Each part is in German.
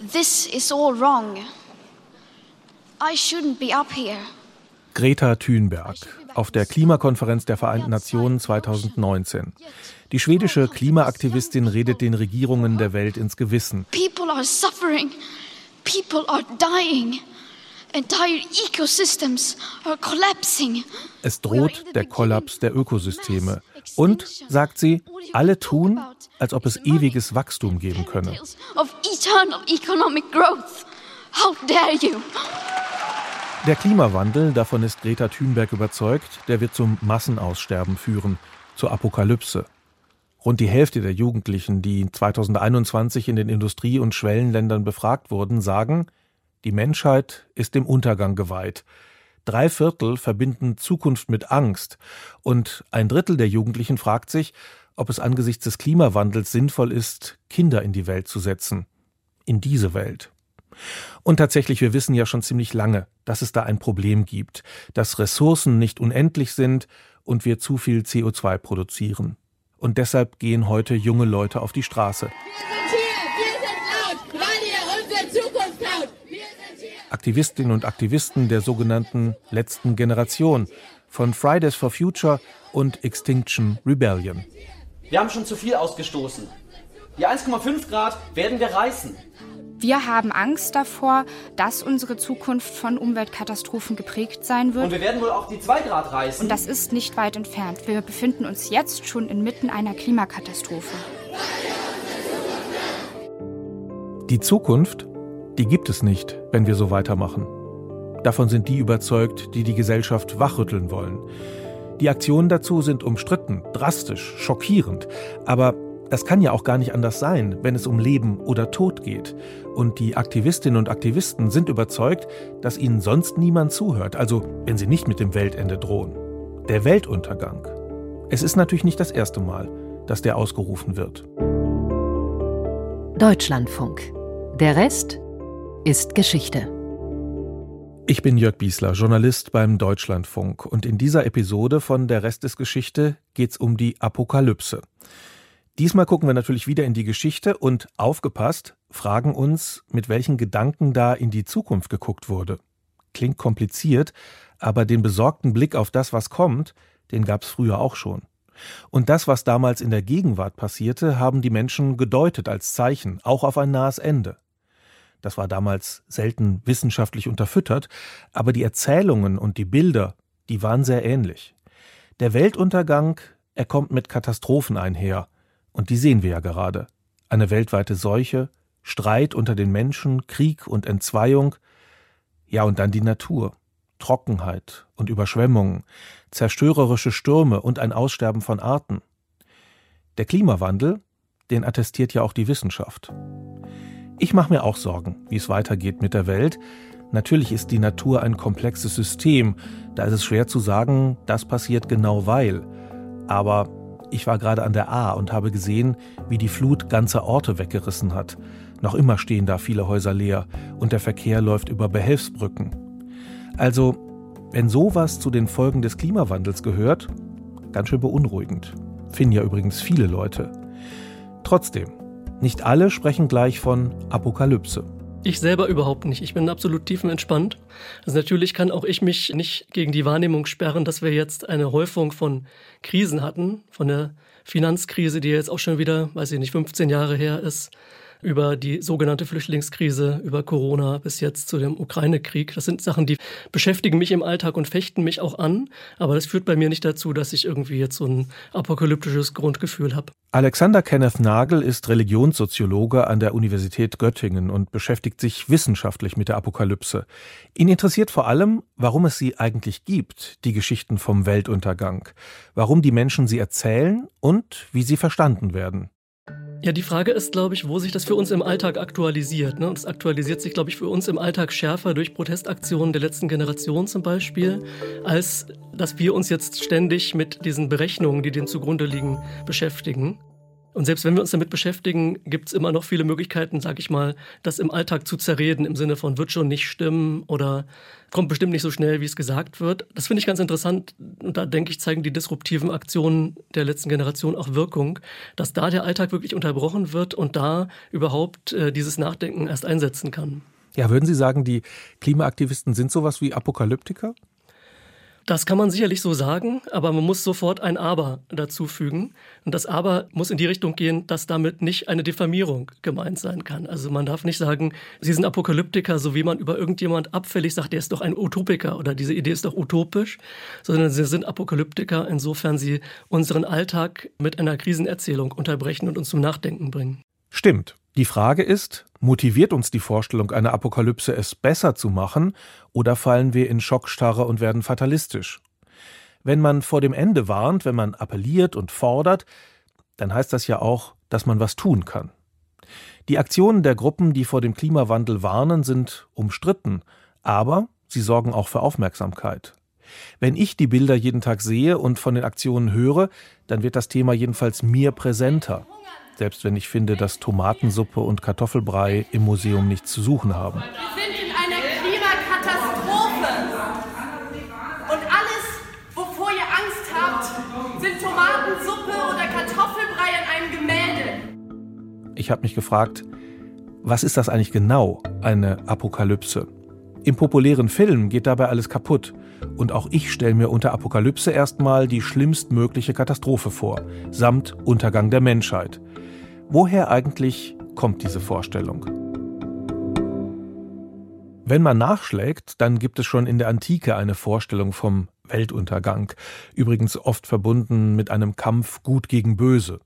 This is all wrong. I shouldn't be up here. Greta Thunberg auf der Klimakonferenz der Vereinten Nationen 2019. Die schwedische Klimaaktivistin redet den Regierungen der Welt ins Gewissen. People are suffering. People are dying. Entire ecosystems are collapsing. Es droht der Kollaps der Ökosysteme. Und, sagt sie, alle tun, als ob es ewiges Wachstum geben könne. Der Klimawandel, davon ist Greta Thunberg überzeugt, der wird zum Massenaussterben führen, zur Apokalypse. Rund die Hälfte der Jugendlichen, die 2021 in den Industrie- und Schwellenländern befragt wurden, sagen, die Menschheit ist dem Untergang geweiht. Drei Viertel verbinden Zukunft mit Angst und ein Drittel der Jugendlichen fragt sich, ob es angesichts des Klimawandels sinnvoll ist, Kinder in die Welt zu setzen. In diese Welt. Und tatsächlich, wir wissen ja schon ziemlich lange, dass es da ein Problem gibt, dass Ressourcen nicht unendlich sind und wir zu viel CO2 produzieren. Und deshalb gehen heute junge Leute auf die Straße. Aktivistinnen und Aktivisten der sogenannten letzten Generation von Fridays for Future und Extinction Rebellion. Wir haben schon zu viel ausgestoßen. Die 1,5 Grad werden wir reißen. Wir haben Angst davor, dass unsere Zukunft von Umweltkatastrophen geprägt sein wird. Und wir werden wohl auch die 2 Grad reißen. Und das ist nicht weit entfernt. Wir befinden uns jetzt schon inmitten einer Klimakatastrophe. Die Zukunft, die gibt es nicht, wenn wir so weitermachen. Davon sind die überzeugt, die die Gesellschaft wachrütteln wollen. Die Aktionen dazu sind umstritten, drastisch, schockierend, aber das kann ja auch gar nicht anders sein, wenn es um Leben oder Tod geht. Und die Aktivistinnen und Aktivisten sind überzeugt, dass ihnen sonst niemand zuhört, also wenn sie nicht mit dem Weltende drohen. Der Weltuntergang. Es ist natürlich nicht das erste Mal, dass der ausgerufen wird. Deutschlandfunk. Der Rest ist Geschichte. Ich bin Jörg Biesler, Journalist beim Deutschlandfunk. Und in dieser Episode von Der Rest ist Geschichte geht es um die Apokalypse. Diesmal gucken wir natürlich wieder in die Geschichte und aufgepasst, fragen uns, mit welchen Gedanken da in die Zukunft geguckt wurde. Klingt kompliziert, aber den besorgten Blick auf das, was kommt, den gab es früher auch schon. Und das, was damals in der Gegenwart passierte, haben die Menschen gedeutet als Zeichen, auch auf ein nahes Ende. Das war damals selten wissenschaftlich unterfüttert, aber die Erzählungen und die Bilder, die waren sehr ähnlich. Der Weltuntergang, er kommt mit Katastrophen einher, und die sehen wir ja gerade. Eine weltweite Seuche, Streit unter den Menschen, Krieg und Entzweiung. Ja, und dann die Natur. Trockenheit und Überschwemmungen, zerstörerische Stürme und ein Aussterben von Arten. Der Klimawandel, den attestiert ja auch die Wissenschaft. Ich mache mir auch Sorgen, wie es weitergeht mit der Welt. Natürlich ist die Natur ein komplexes System, da ist es schwer zu sagen, das passiert genau weil. Aber ich war gerade an der A und habe gesehen, wie die Flut ganze Orte weggerissen hat. Noch immer stehen da viele Häuser leer und der Verkehr läuft über Behelfsbrücken. Also, wenn sowas zu den Folgen des Klimawandels gehört, ganz schön beunruhigend. Finden ja übrigens viele Leute. Trotzdem, nicht alle sprechen gleich von Apokalypse. Ich selber überhaupt nicht. Ich bin absolut tiefenentspannt. Also natürlich kann auch ich mich nicht gegen die Wahrnehmung sperren, dass wir jetzt eine Häufung von Krisen hatten, von der Finanzkrise, die jetzt auch schon wieder, weiß ich nicht, 15 Jahre her ist, über die sogenannte Flüchtlingskrise, über Corona bis jetzt zu dem Ukraine-Krieg. Das sind Sachen, die beschäftigen mich im Alltag und fechten mich auch an. Aber das führt bei mir nicht dazu, dass ich irgendwie jetzt so ein apokalyptisches Grundgefühl habe. Alexander Kenneth Nagel ist Religionssoziologe an der Universität Göttingen und beschäftigt sich wissenschaftlich mit der Apokalypse. Ihn interessiert vor allem, warum es sie eigentlich gibt, die Geschichten vom Weltuntergang, warum die Menschen sie erzählen und wie sie verstanden werden. Ja, die Frage ist, glaube ich, wo sich das für uns im Alltag aktualisiert. Ne? Und es aktualisiert sich, glaube ich, für uns im Alltag schärfer durch Protestaktionen der letzten Generation zum Beispiel, als dass wir uns jetzt ständig mit diesen Berechnungen, die dem zugrunde liegen, beschäftigen. Und selbst wenn wir uns damit beschäftigen, gibt es immer noch viele Möglichkeiten, sag ich mal, das im Alltag zu zerreden, im Sinne von wird schon nicht stimmen oder kommt bestimmt nicht so schnell, wie es gesagt wird. Das finde ich ganz interessant. Und da denke ich, zeigen die disruptiven Aktionen der letzten Generation auch Wirkung, dass da der Alltag wirklich unterbrochen wird und da überhaupt äh, dieses Nachdenken erst einsetzen kann. Ja, würden Sie sagen, die Klimaaktivisten sind sowas wie Apokalyptiker? Das kann man sicherlich so sagen, aber man muss sofort ein Aber dazu fügen. Und das Aber muss in die Richtung gehen, dass damit nicht eine Diffamierung gemeint sein kann. Also man darf nicht sagen, Sie sind Apokalyptiker, so wie man über irgendjemand abfällig sagt, der ist doch ein Utopiker oder diese Idee ist doch utopisch, sondern Sie sind Apokalyptiker, insofern Sie unseren Alltag mit einer Krisenerzählung unterbrechen und uns zum Nachdenken bringen. Stimmt. Die Frage ist, motiviert uns die Vorstellung einer Apokalypse, es besser zu machen, oder fallen wir in Schockstarre und werden fatalistisch? Wenn man vor dem Ende warnt, wenn man appelliert und fordert, dann heißt das ja auch, dass man was tun kann. Die Aktionen der Gruppen, die vor dem Klimawandel warnen, sind umstritten, aber sie sorgen auch für Aufmerksamkeit. Wenn ich die Bilder jeden Tag sehe und von den Aktionen höre, dann wird das Thema jedenfalls mir präsenter selbst wenn ich finde, dass Tomatensuppe und Kartoffelbrei im Museum nichts zu suchen haben. Wir sind in einer Klimakatastrophe. Und alles, wovor ihr Angst habt, sind Tomatensuppe oder Kartoffelbrei an einem Gemälde. Ich habe mich gefragt, was ist das eigentlich genau, eine Apokalypse? Im populären Film geht dabei alles kaputt. Und auch ich stelle mir unter Apokalypse erstmal die schlimmstmögliche Katastrophe vor, samt Untergang der Menschheit. Woher eigentlich kommt diese Vorstellung? Wenn man nachschlägt, dann gibt es schon in der Antike eine Vorstellung vom Weltuntergang, übrigens oft verbunden mit einem Kampf Gut gegen Böse.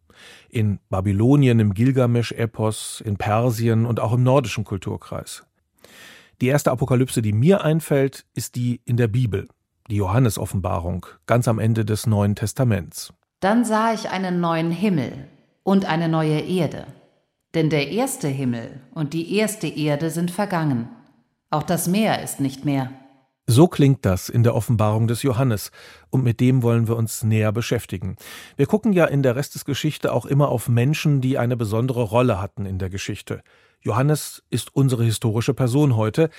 In Babylonien, im Gilgamesch-Epos, in Persien und auch im nordischen Kulturkreis. Die erste Apokalypse, die mir einfällt, ist die in der Bibel, die Johannesoffenbarung, ganz am Ende des Neuen Testaments. Dann sah ich einen neuen Himmel und eine neue Erde. Denn der erste Himmel und die erste Erde sind vergangen. Auch das Meer ist nicht mehr. So klingt das in der Offenbarung des Johannes, und mit dem wollen wir uns näher beschäftigen. Wir gucken ja in der Rest des Geschichte auch immer auf Menschen, die eine besondere Rolle hatten in der Geschichte. Johannes ist unsere historische Person heute,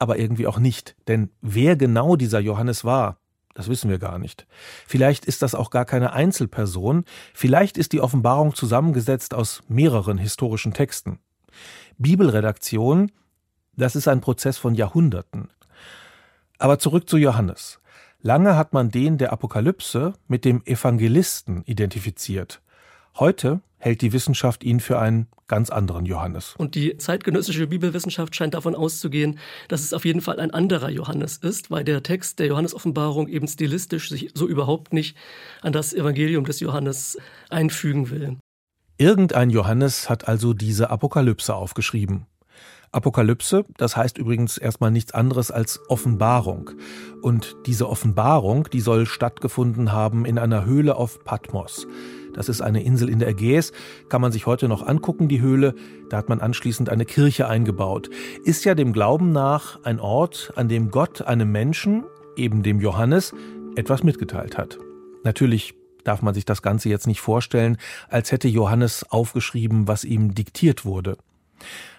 aber irgendwie auch nicht, denn wer genau dieser Johannes war, das wissen wir gar nicht. Vielleicht ist das auch gar keine Einzelperson, vielleicht ist die Offenbarung zusammengesetzt aus mehreren historischen Texten. Bibelredaktion, das ist ein Prozess von Jahrhunderten. Aber zurück zu Johannes. Lange hat man den der Apokalypse mit dem Evangelisten identifiziert. Heute hält die Wissenschaft ihn für einen ganz anderen Johannes. Und die zeitgenössische Bibelwissenschaft scheint davon auszugehen, dass es auf jeden Fall ein anderer Johannes ist, weil der Text der Johannesoffenbarung eben stilistisch sich so überhaupt nicht an das Evangelium des Johannes einfügen will. Irgendein Johannes hat also diese Apokalypse aufgeschrieben. Apokalypse, das heißt übrigens erstmal nichts anderes als Offenbarung. Und diese Offenbarung, die soll stattgefunden haben in einer Höhle auf Patmos. Das ist eine Insel in der Ägäis, kann man sich heute noch angucken, die Höhle. Da hat man anschließend eine Kirche eingebaut. Ist ja dem Glauben nach ein Ort, an dem Gott einem Menschen, eben dem Johannes, etwas mitgeteilt hat. Natürlich darf man sich das Ganze jetzt nicht vorstellen, als hätte Johannes aufgeschrieben, was ihm diktiert wurde.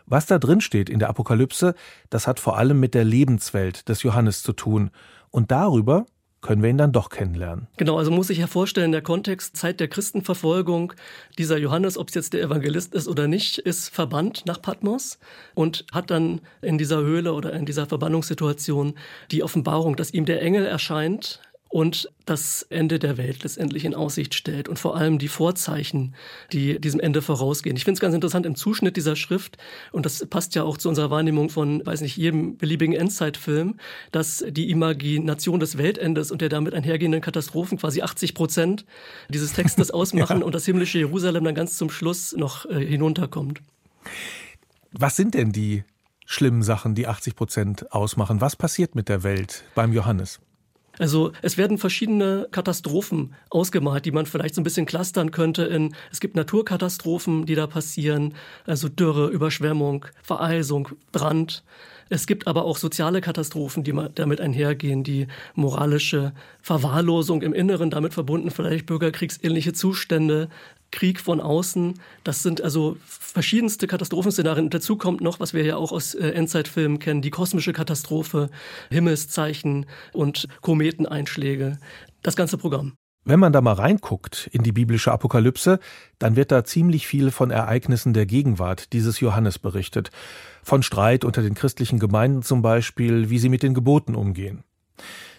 Was da drin steht in der Apokalypse, das hat vor allem mit der Lebenswelt des Johannes zu tun. Und darüber können wir ihn dann doch kennenlernen. Genau, also muss ich ja vorstellen, der Kontext Zeit der Christenverfolgung, dieser Johannes, ob es jetzt der Evangelist ist oder nicht, ist verbannt nach Patmos und hat dann in dieser Höhle oder in dieser Verbannungssituation die Offenbarung, dass ihm der Engel erscheint und das Ende der Welt letztendlich in Aussicht stellt und vor allem die Vorzeichen, die diesem Ende vorausgehen. Ich finde es ganz interessant im Zuschnitt dieser Schrift, und das passt ja auch zu unserer Wahrnehmung von, weiß nicht, jedem beliebigen Endzeitfilm, dass die Imagination des Weltendes und der damit einhergehenden Katastrophen quasi 80 Prozent dieses Textes ausmachen ja. und das himmlische Jerusalem dann ganz zum Schluss noch äh, hinunterkommt. Was sind denn die schlimmen Sachen, die 80 Prozent ausmachen? Was passiert mit der Welt beim Johannes? Also es werden verschiedene Katastrophen ausgemalt, die man vielleicht so ein bisschen clustern könnte in, es gibt Naturkatastrophen, die da passieren, also Dürre, Überschwemmung, Vereisung, Brand. Es gibt aber auch soziale Katastrophen, die damit einhergehen, die moralische Verwahrlosung im Inneren, damit verbunden vielleicht bürgerkriegsähnliche Zustände, Krieg von außen. Das sind also verschiedenste Katastrophenszenarien. Und dazu kommt noch, was wir ja auch aus äh, Endzeitfilmen kennen, die kosmische Katastrophe, Himmelszeichen und Kometeneinschläge. Das ganze Programm. Wenn man da mal reinguckt in die biblische Apokalypse, dann wird da ziemlich viel von Ereignissen der Gegenwart dieses Johannes berichtet. Von Streit unter den christlichen Gemeinden zum Beispiel, wie sie mit den Geboten umgehen.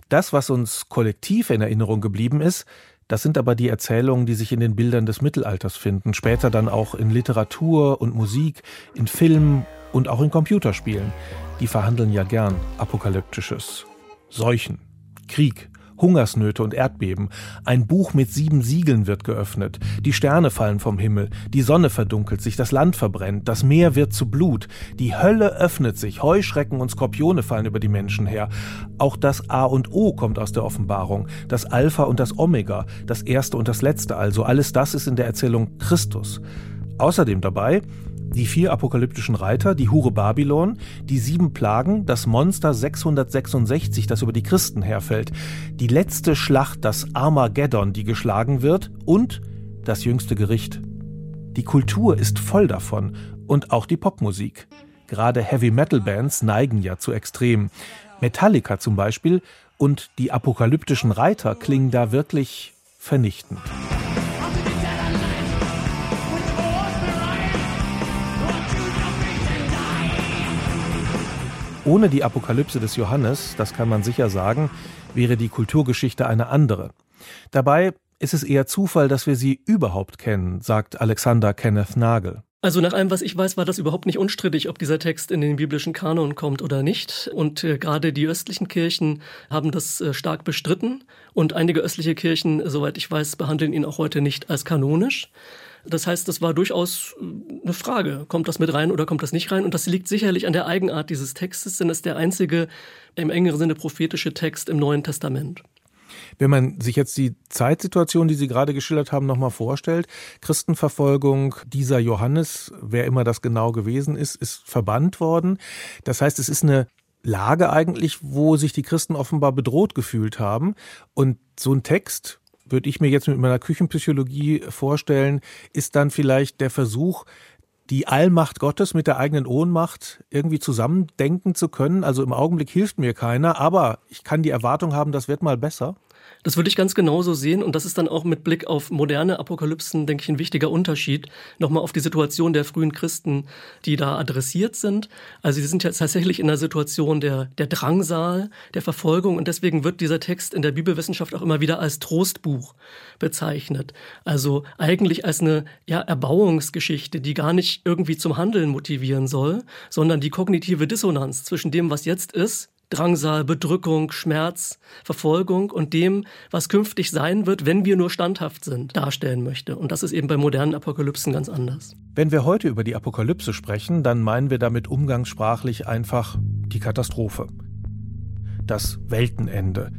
Das, was uns kollektiv in Erinnerung geblieben ist, das sind aber die Erzählungen, die sich in den Bildern des Mittelalters finden, später dann auch in Literatur und Musik, in Filmen und auch in Computerspielen. Die verhandeln ja gern Apokalyptisches. Seuchen, Krieg, Hungersnöte und Erdbeben. Ein Buch mit sieben Siegeln wird geöffnet. Die Sterne fallen vom Himmel. Die Sonne verdunkelt sich. Das Land verbrennt. Das Meer wird zu Blut. Die Hölle öffnet sich. Heuschrecken und Skorpione fallen über die Menschen her. Auch das A und O kommt aus der Offenbarung. Das Alpha und das Omega. Das Erste und das Letzte also. Alles das ist in der Erzählung Christus. Außerdem dabei die vier apokalyptischen Reiter, die Hure Babylon, die sieben Plagen, das Monster 666, das über die Christen herfällt, die letzte Schlacht, das Armageddon, die geschlagen wird, und das jüngste Gericht. Die Kultur ist voll davon und auch die Popmusik. Gerade Heavy-Metal-Bands neigen ja zu Extremen. Metallica zum Beispiel und die apokalyptischen Reiter klingen da wirklich vernichtend. Ohne die Apokalypse des Johannes, das kann man sicher sagen, wäre die Kulturgeschichte eine andere. Dabei ist es eher Zufall, dass wir sie überhaupt kennen, sagt Alexander Kenneth Nagel. Also nach allem, was ich weiß, war das überhaupt nicht unstrittig, ob dieser Text in den biblischen Kanon kommt oder nicht. Und äh, gerade die östlichen Kirchen haben das äh, stark bestritten. Und einige östliche Kirchen, soweit ich weiß, behandeln ihn auch heute nicht als kanonisch. Das heißt, das war durchaus äh, eine Frage. Kommt das mit rein oder kommt das nicht rein? Und das liegt sicherlich an der Eigenart dieses Textes, denn es ist der einzige im engeren Sinne prophetische Text im Neuen Testament. Wenn man sich jetzt die Zeitsituation, die Sie gerade geschildert haben, nochmal vorstellt, Christenverfolgung, dieser Johannes, wer immer das genau gewesen ist, ist verbannt worden. Das heißt, es ist eine Lage eigentlich, wo sich die Christen offenbar bedroht gefühlt haben. Und so ein Text, würde ich mir jetzt mit meiner Küchenpsychologie vorstellen, ist dann vielleicht der Versuch, die Allmacht Gottes mit der eigenen Ohnmacht irgendwie zusammendenken zu können. Also im Augenblick hilft mir keiner, aber ich kann die Erwartung haben, das wird mal besser. Das würde ich ganz genauso sehen und das ist dann auch mit Blick auf moderne Apokalypsen, denke ich, ein wichtiger Unterschied. Nochmal auf die Situation der frühen Christen, die da adressiert sind. Also sie sind jetzt tatsächlich in einer Situation der, der Drangsal, der Verfolgung und deswegen wird dieser Text in der Bibelwissenschaft auch immer wieder als Trostbuch bezeichnet. Also eigentlich als eine ja, Erbauungsgeschichte, die gar nicht irgendwie zum Handeln motivieren soll, sondern die kognitive Dissonanz zwischen dem, was jetzt ist, Drangsal, Bedrückung, Schmerz, Verfolgung und dem, was künftig sein wird, wenn wir nur standhaft sind, darstellen möchte. Und das ist eben bei modernen Apokalypsen ganz anders. Wenn wir heute über die Apokalypse sprechen, dann meinen wir damit umgangssprachlich einfach die Katastrophe. Das Weltenende.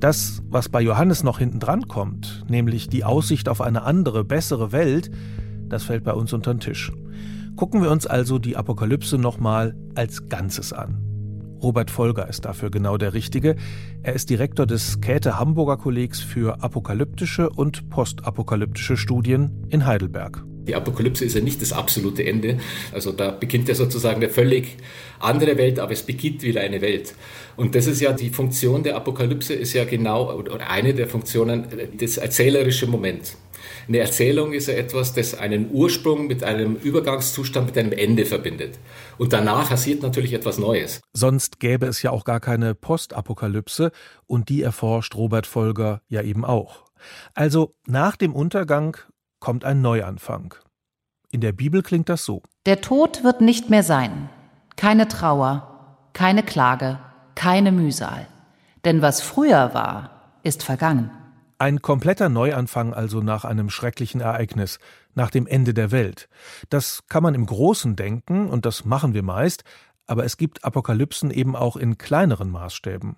Das, was bei Johannes noch hinten dran kommt, nämlich die Aussicht auf eine andere, bessere Welt, das fällt bei uns unter den Tisch. Gucken wir uns also die Apokalypse nochmal als Ganzes an. Robert Folger ist dafür genau der Richtige. Er ist Direktor des Käthe Hamburger Kollegs für apokalyptische und postapokalyptische Studien in Heidelberg. Die Apokalypse ist ja nicht das absolute Ende. Also da beginnt ja sozusagen eine völlig andere Welt, aber es beginnt wieder eine Welt. Und das ist ja die Funktion der Apokalypse, ist ja genau, oder eine der Funktionen, das erzählerische Moment. Eine Erzählung ist ja etwas, das einen Ursprung mit einem Übergangszustand, mit einem Ende verbindet. Und danach passiert natürlich etwas Neues. Sonst gäbe es ja auch gar keine Postapokalypse und die erforscht Robert Folger ja eben auch. Also nach dem Untergang kommt ein Neuanfang. In der Bibel klingt das so. Der Tod wird nicht mehr sein. Keine Trauer, keine Klage, keine Mühsal. Denn was früher war, ist vergangen. Ein kompletter Neuanfang also nach einem schrecklichen Ereignis, nach dem Ende der Welt. Das kann man im Großen denken, und das machen wir meist, aber es gibt Apokalypsen eben auch in kleineren Maßstäben.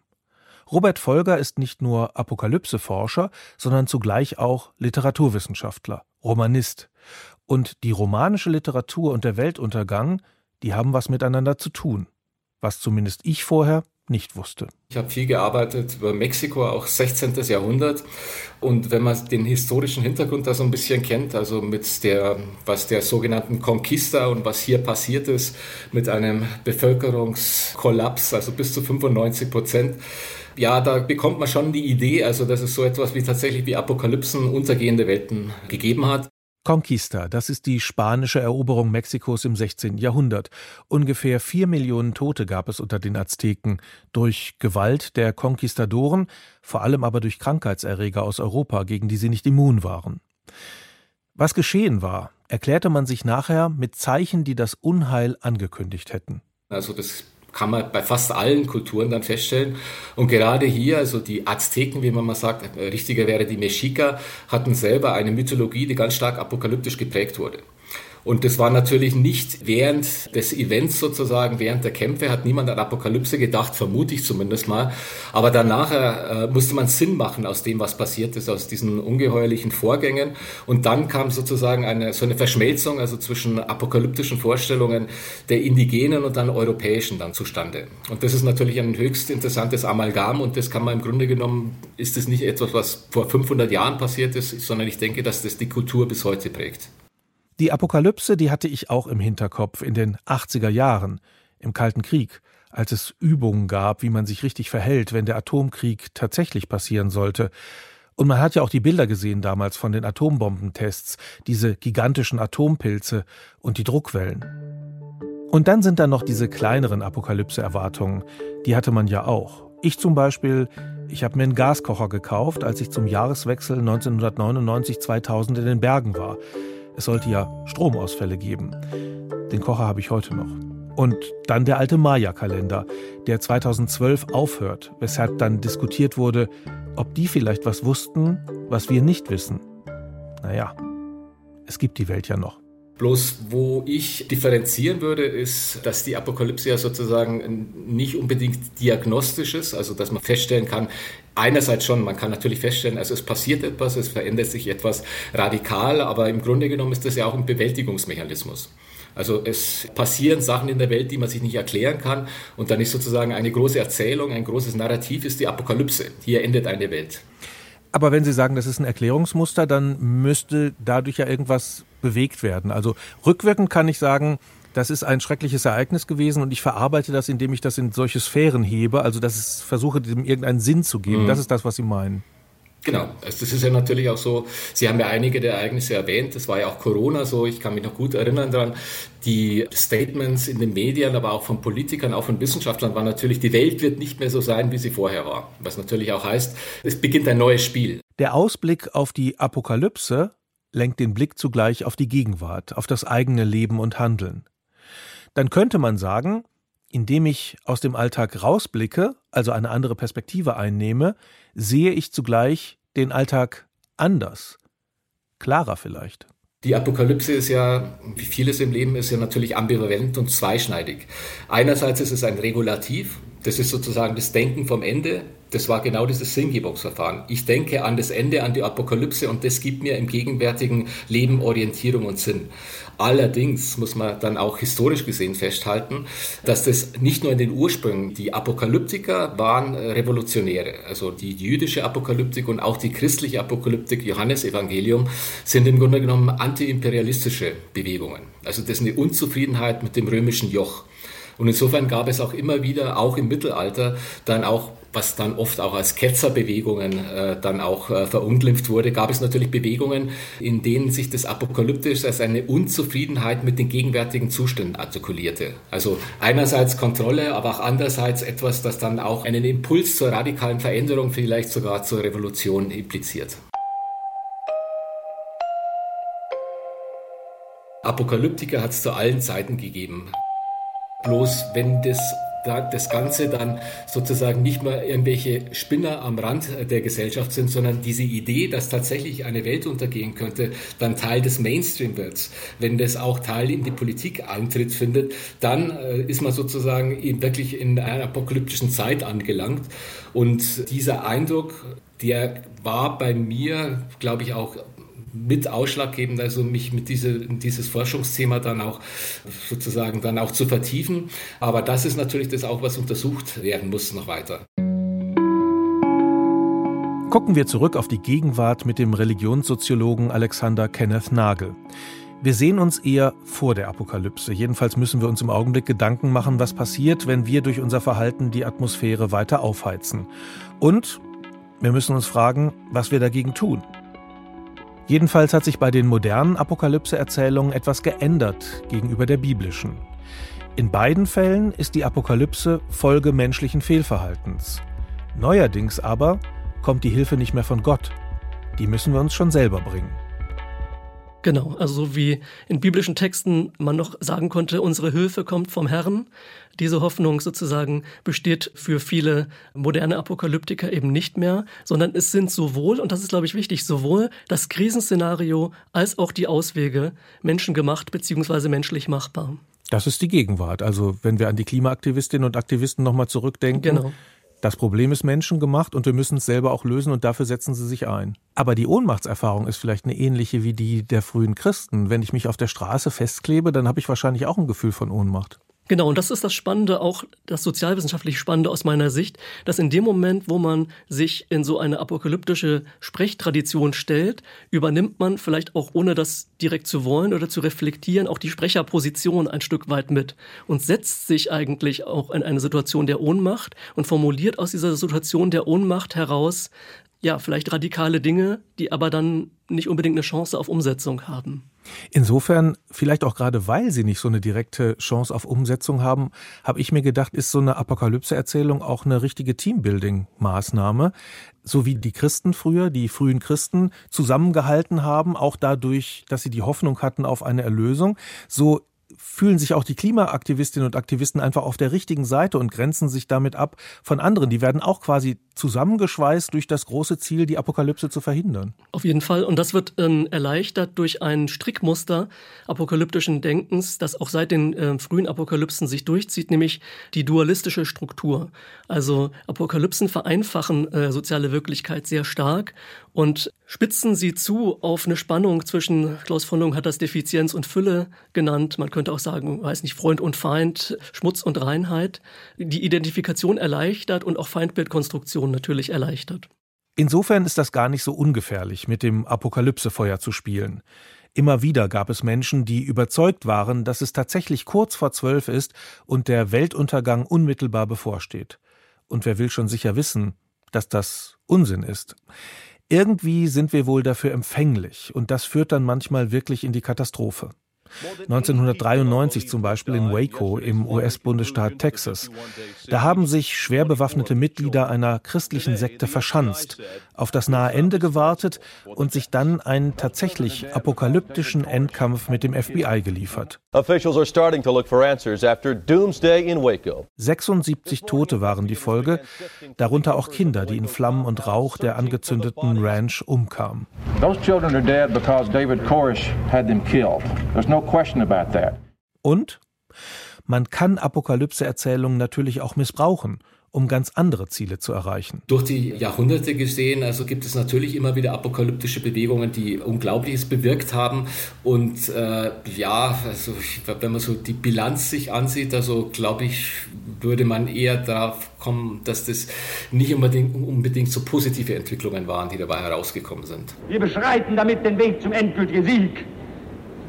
Robert Folger ist nicht nur Apokalypseforscher, sondern zugleich auch Literaturwissenschaftler, Romanist. Und die romanische Literatur und der Weltuntergang, die haben was miteinander zu tun. Was zumindest ich vorher nicht wusste. Ich habe viel gearbeitet über Mexiko, auch 16. Jahrhundert. Und wenn man den historischen Hintergrund da so ein bisschen kennt, also mit der, was der sogenannten Conquista und was hier passiert ist, mit einem Bevölkerungskollaps, also bis zu 95 Prozent, ja, da bekommt man schon die Idee, also dass es so etwas wie tatsächlich wie Apokalypsen, untergehende Welten gegeben hat. Conquista, das ist die spanische Eroberung Mexikos im 16. Jahrhundert. Ungefähr vier Millionen Tote gab es unter den Azteken durch Gewalt der Konquistadoren, vor allem aber durch Krankheitserreger aus Europa, gegen die sie nicht immun waren. Was geschehen war, erklärte man sich nachher mit Zeichen, die das Unheil angekündigt hätten. Also das kann man bei fast allen Kulturen dann feststellen. Und gerade hier, also die Azteken, wie man mal sagt, äh, richtiger wäre die Mexica, hatten selber eine Mythologie, die ganz stark apokalyptisch geprägt wurde. Und das war natürlich nicht während des Events sozusagen, während der Kämpfe hat niemand an Apokalypse gedacht, vermute ich zumindest mal. Aber danach äh, musste man Sinn machen aus dem, was passiert ist, aus diesen ungeheuerlichen Vorgängen. Und dann kam sozusagen eine, so eine Verschmelzung, also zwischen apokalyptischen Vorstellungen der Indigenen und dann europäischen dann zustande. Und das ist natürlich ein höchst interessantes Amalgam und das kann man im Grunde genommen, ist es nicht etwas, was vor 500 Jahren passiert ist, sondern ich denke, dass das die Kultur bis heute prägt. Die Apokalypse, die hatte ich auch im Hinterkopf in den 80er Jahren, im Kalten Krieg, als es Übungen gab, wie man sich richtig verhält, wenn der Atomkrieg tatsächlich passieren sollte. Und man hat ja auch die Bilder gesehen damals von den Atombombentests, diese gigantischen Atompilze und die Druckwellen. Und dann sind da noch diese kleineren Apokalypse-Erwartungen, die hatte man ja auch. Ich zum Beispiel, ich habe mir einen Gaskocher gekauft, als ich zum Jahreswechsel 1999-2000 in den Bergen war. Es sollte ja Stromausfälle geben. Den Kocher habe ich heute noch. Und dann der alte Maya-Kalender, der 2012 aufhört, weshalb dann diskutiert wurde, ob die vielleicht was wussten, was wir nicht wissen. Naja, es gibt die Welt ja noch. Bloß wo ich differenzieren würde, ist, dass die Apokalypse ja sozusagen nicht unbedingt diagnostisch ist, also dass man feststellen kann, einerseits schon, man kann natürlich feststellen, also es passiert etwas, es verändert sich etwas radikal, aber im Grunde genommen ist das ja auch ein Bewältigungsmechanismus. Also es passieren Sachen in der Welt, die man sich nicht erklären kann und dann ist sozusagen eine große Erzählung, ein großes Narrativ ist die Apokalypse. Hier endet eine Welt. Aber wenn Sie sagen, das ist ein Erklärungsmuster, dann müsste dadurch ja irgendwas bewegt werden. Also rückwirkend kann ich sagen, das ist ein schreckliches Ereignis gewesen und ich verarbeite das, indem ich das in solche Sphären hebe, also dass ich versuche, dem irgendeinen Sinn zu geben. Mhm. Das ist das, was Sie meinen. Genau, also das ist ja natürlich auch so, Sie haben ja einige der Ereignisse erwähnt, das war ja auch Corona so, ich kann mich noch gut erinnern daran, die Statements in den Medien, aber auch von Politikern, auch von Wissenschaftlern waren natürlich, die Welt wird nicht mehr so sein, wie sie vorher war. Was natürlich auch heißt, es beginnt ein neues Spiel. Der Ausblick auf die Apokalypse lenkt den Blick zugleich auf die Gegenwart, auf das eigene Leben und Handeln. Dann könnte man sagen, indem ich aus dem Alltag rausblicke, also eine andere Perspektive einnehme, sehe ich zugleich den Alltag anders, klarer vielleicht. Die Apokalypse ist ja, wie vieles im Leben, ist ja natürlich ambivalent und zweischneidig. Einerseits ist es ein Regulativ, das ist sozusagen das Denken vom Ende. Das war genau dieses Sinngebungsverfahren. Ich denke an das Ende, an die Apokalypse und das gibt mir im gegenwärtigen Leben Orientierung und Sinn. Allerdings muss man dann auch historisch gesehen festhalten, dass das nicht nur in den Ursprüngen, die Apokalyptiker waren Revolutionäre, also die jüdische Apokalyptik und auch die christliche Apokalyptik, Johannesevangelium, sind im Grunde genommen antiimperialistische Bewegungen. Also das ist eine Unzufriedenheit mit dem römischen Joch. Und insofern gab es auch immer wieder, auch im Mittelalter, dann auch was dann oft auch als Ketzerbewegungen äh, dann auch äh, verunglimpft wurde, gab es natürlich Bewegungen, in denen sich das Apokalyptisch als eine Unzufriedenheit mit den gegenwärtigen Zuständen artikulierte. Also einerseits Kontrolle, aber auch andererseits etwas, das dann auch einen Impuls zur radikalen Veränderung, vielleicht sogar zur Revolution impliziert. Apokalyptiker hat es zu allen Zeiten gegeben. Bloß wenn das das Ganze dann sozusagen nicht mehr irgendwelche Spinner am Rand der Gesellschaft sind, sondern diese Idee, dass tatsächlich eine Welt untergehen könnte, dann Teil des Mainstream wird. Wenn das auch Teil in die Politik Eintritt findet, dann äh, ist man sozusagen wirklich in einer apokalyptischen Zeit angelangt. Und dieser Eindruck, der war bei mir, glaube ich, auch mit ausschlaggebend, also mich mit diese, dieses Forschungsthema dann auch sozusagen dann auch zu vertiefen. Aber das ist natürlich das auch, was untersucht werden muss noch weiter. Gucken wir zurück auf die Gegenwart mit dem Religionssoziologen Alexander Kenneth Nagel. Wir sehen uns eher vor der Apokalypse. Jedenfalls müssen wir uns im Augenblick Gedanken machen, was passiert, wenn wir durch unser Verhalten die Atmosphäre weiter aufheizen. Und wir müssen uns fragen, was wir dagegen tun. Jedenfalls hat sich bei den modernen Apokalypse-Erzählungen etwas geändert gegenüber der biblischen. In beiden Fällen ist die Apokalypse Folge menschlichen Fehlverhaltens. Neuerdings aber kommt die Hilfe nicht mehr von Gott. Die müssen wir uns schon selber bringen. Genau, also so wie in biblischen Texten man noch sagen konnte, unsere Hilfe kommt vom Herrn. Diese Hoffnung sozusagen besteht für viele moderne Apokalyptiker eben nicht mehr, sondern es sind sowohl, und das ist glaube ich wichtig, sowohl das Krisenszenario als auch die Auswege menschengemacht bzw. menschlich machbar. Das ist die Gegenwart. Also wenn wir an die Klimaaktivistinnen und Aktivisten nochmal zurückdenken, genau. Das Problem ist menschengemacht und wir müssen es selber auch lösen und dafür setzen sie sich ein. Aber die Ohnmachtserfahrung ist vielleicht eine ähnliche wie die der frühen Christen. Wenn ich mich auf der Straße festklebe, dann habe ich wahrscheinlich auch ein Gefühl von Ohnmacht. Genau, und das ist das Spannende, auch das sozialwissenschaftlich Spannende aus meiner Sicht, dass in dem Moment, wo man sich in so eine apokalyptische Sprechtradition stellt, übernimmt man vielleicht auch ohne das direkt zu wollen oder zu reflektieren, auch die Sprecherposition ein Stück weit mit und setzt sich eigentlich auch in eine Situation der Ohnmacht und formuliert aus dieser Situation der Ohnmacht heraus, ja, vielleicht radikale Dinge, die aber dann nicht unbedingt eine Chance auf Umsetzung haben. Insofern, vielleicht auch gerade weil sie nicht so eine direkte Chance auf Umsetzung haben, habe ich mir gedacht, ist so eine Apokalypse-Erzählung auch eine richtige Teambuilding-Maßnahme. So wie die Christen früher, die frühen Christen zusammengehalten haben, auch dadurch, dass sie die Hoffnung hatten auf eine Erlösung, so fühlen sich auch die Klimaaktivistinnen und Aktivisten einfach auf der richtigen Seite und grenzen sich damit ab von anderen. Die werden auch quasi zusammengeschweißt durch das große Ziel, die Apokalypse zu verhindern. Auf jeden Fall. Und das wird ähm, erleichtert durch ein Strickmuster apokalyptischen Denkens, das auch seit den äh, frühen Apokalypsen sich durchzieht, nämlich die dualistische Struktur. Also Apokalypsen vereinfachen äh, soziale Wirklichkeit sehr stark und spitzen sie zu auf eine Spannung zwischen, Klaus von Lung hat das Defizienz und Fülle genannt, man könnte auch sagen, weiß nicht, Freund und Feind, Schmutz und Reinheit, die Identifikation erleichtert und auch Feindbildkonstruktion natürlich erleichtert. Insofern ist das gar nicht so ungefährlich, mit dem Apokalypsefeuer zu spielen. Immer wieder gab es Menschen, die überzeugt waren, dass es tatsächlich kurz vor zwölf ist und der Weltuntergang unmittelbar bevorsteht. Und wer will schon sicher wissen, dass das Unsinn ist? Irgendwie sind wir wohl dafür empfänglich und das führt dann manchmal wirklich in die Katastrophe. 1993 zum Beispiel in Waco im US-Bundesstaat Texas. Da haben sich schwer bewaffnete Mitglieder einer christlichen Sekte verschanzt, auf das nahe Ende gewartet und sich dann einen tatsächlich apokalyptischen Endkampf mit dem FBI geliefert. 76 Tote waren die Folge, darunter auch Kinder, die in Flammen und Rauch der angezündeten Ranch umkamen. Those children are dead because David Koresh had them killed. There's no question about that. Und man kann Apokalypse-Erzählungen natürlich auch missbrauchen um ganz andere Ziele zu erreichen. Durch die Jahrhunderte gesehen, also gibt es natürlich immer wieder apokalyptische Bewegungen, die Unglaubliches bewirkt haben. Und äh, ja, also wenn man so die Bilanz sich ansieht, also glaube ich, würde man eher darauf kommen, dass das nicht unbedingt, unbedingt so positive Entwicklungen waren, die dabei herausgekommen sind. Wir beschreiten damit den Weg zum endgültigen Sieg.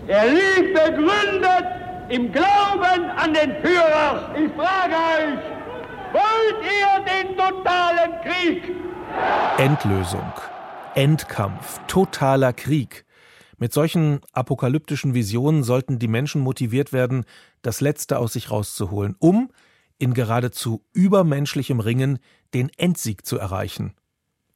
Er liegt begründet im Glauben an den Führer. Ich frage euch, Wollt ihr den totalen Krieg? Endlösung, Endkampf, totaler Krieg. Mit solchen apokalyptischen Visionen sollten die Menschen motiviert werden, das Letzte aus sich rauszuholen, um in geradezu übermenschlichem Ringen den Endsieg zu erreichen.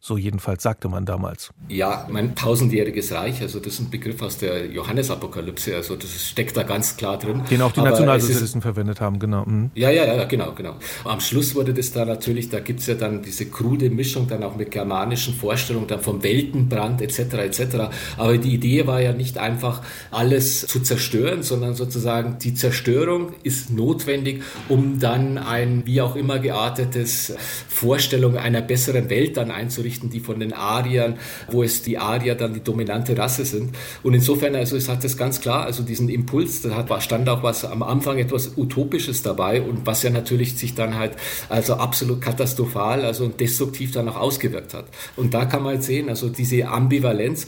So jedenfalls sagte man damals. Ja, mein tausendjähriges Reich, also das ist ein Begriff aus der Johannesapokalypse, also das steckt da ganz klar drin. Den auch die Nationalsozialisten verwendet haben, genau. Mhm. Ja, ja, ja, genau, genau. Am Schluss wurde das da natürlich, da gibt es ja dann diese krude Mischung dann auch mit germanischen Vorstellungen, dann vom Weltenbrand etc. etc. Aber die Idee war ja nicht einfach alles zu zerstören, sondern sozusagen die Zerstörung ist notwendig, um dann ein wie auch immer geartetes Vorstellung einer besseren Welt dann einzurichten Geschichten, die von den Ariern, wo es die Arier dann die dominante Rasse sind. Und insofern, also es hat das ganz klar, also diesen Impuls, da hat, stand auch was am Anfang etwas Utopisches dabei und was ja natürlich sich dann halt also absolut katastrophal, also destruktiv dann auch ausgewirkt hat. Und da kann man halt sehen, also diese Ambivalenz.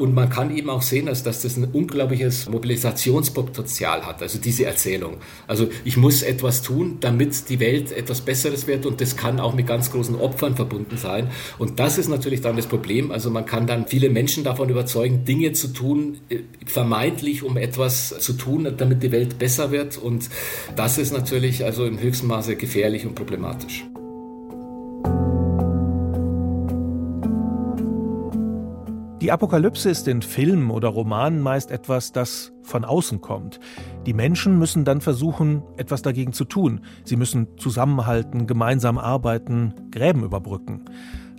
Und man kann eben auch sehen, dass, dass das ein unglaubliches Mobilisationspotenzial hat, also diese Erzählung. Also ich muss etwas tun, damit die Welt etwas Besseres wird und das kann auch mit ganz großen Opfern verbunden sein. Und das ist natürlich dann das Problem. Also man kann dann viele Menschen davon überzeugen, Dinge zu tun, äh, vermeintlich um etwas zu tun, damit die Welt besser wird. Und das ist natürlich also im höchsten Maße gefährlich und problematisch. Die Apokalypse ist in Filmen oder Romanen meist etwas, das von außen kommt. Die Menschen müssen dann versuchen, etwas dagegen zu tun. Sie müssen zusammenhalten, gemeinsam arbeiten, Gräben überbrücken.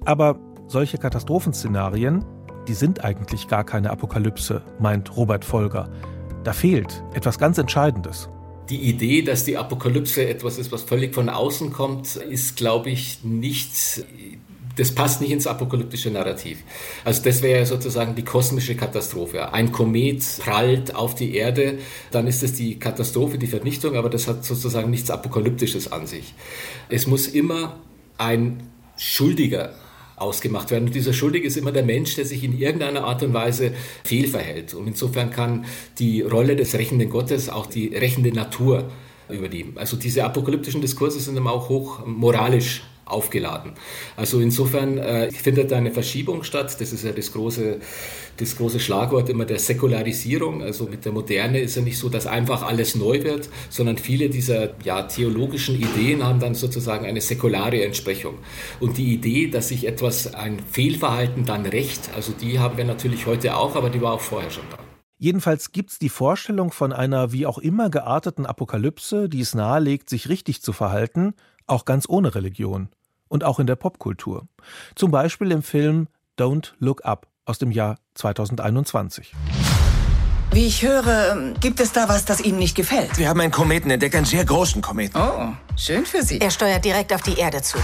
Aber solche Katastrophenszenarien, die sind eigentlich gar keine Apokalypse, meint Robert Folger. Da fehlt etwas ganz Entscheidendes. Die Idee, dass die Apokalypse etwas ist, was völlig von außen kommt, ist, glaube ich, nicht das passt nicht ins apokalyptische Narrativ. Also das wäre sozusagen die kosmische Katastrophe. Ein Komet prallt auf die Erde, dann ist es die Katastrophe, die Vernichtung, aber das hat sozusagen nichts Apokalyptisches an sich. Es muss immer ein Schuldiger ausgemacht werden. Und dieser Schuldige ist immer der Mensch, der sich in irgendeiner Art und Weise fehlverhält. Und insofern kann die Rolle des rächenden Gottes auch die rächende Natur übernehmen. Also diese apokalyptischen Diskurse sind immer auch hoch moralisch aufgeladen. Also insofern äh, findet eine Verschiebung statt. Das ist ja das große, das große Schlagwort immer der Säkularisierung. Also mit der Moderne ist ja nicht so, dass einfach alles neu wird, sondern viele dieser ja, theologischen Ideen haben dann sozusagen eine säkulare Entsprechung. Und die Idee, dass sich etwas, ein Fehlverhalten dann rächt, also die haben wir natürlich heute auch, aber die war auch vorher schon da. Jedenfalls gibt's die Vorstellung von einer wie auch immer gearteten Apokalypse, die es nahelegt, sich richtig zu verhalten, auch ganz ohne Religion und auch in der Popkultur. Zum Beispiel im Film Don't Look Up aus dem Jahr 2021. Wie ich höre, gibt es da was, das Ihnen nicht gefällt? Wir haben einen Kometen entdeckt, einen sehr großen Kometen. Oh, schön für Sie. Er steuert direkt auf die Erde zu.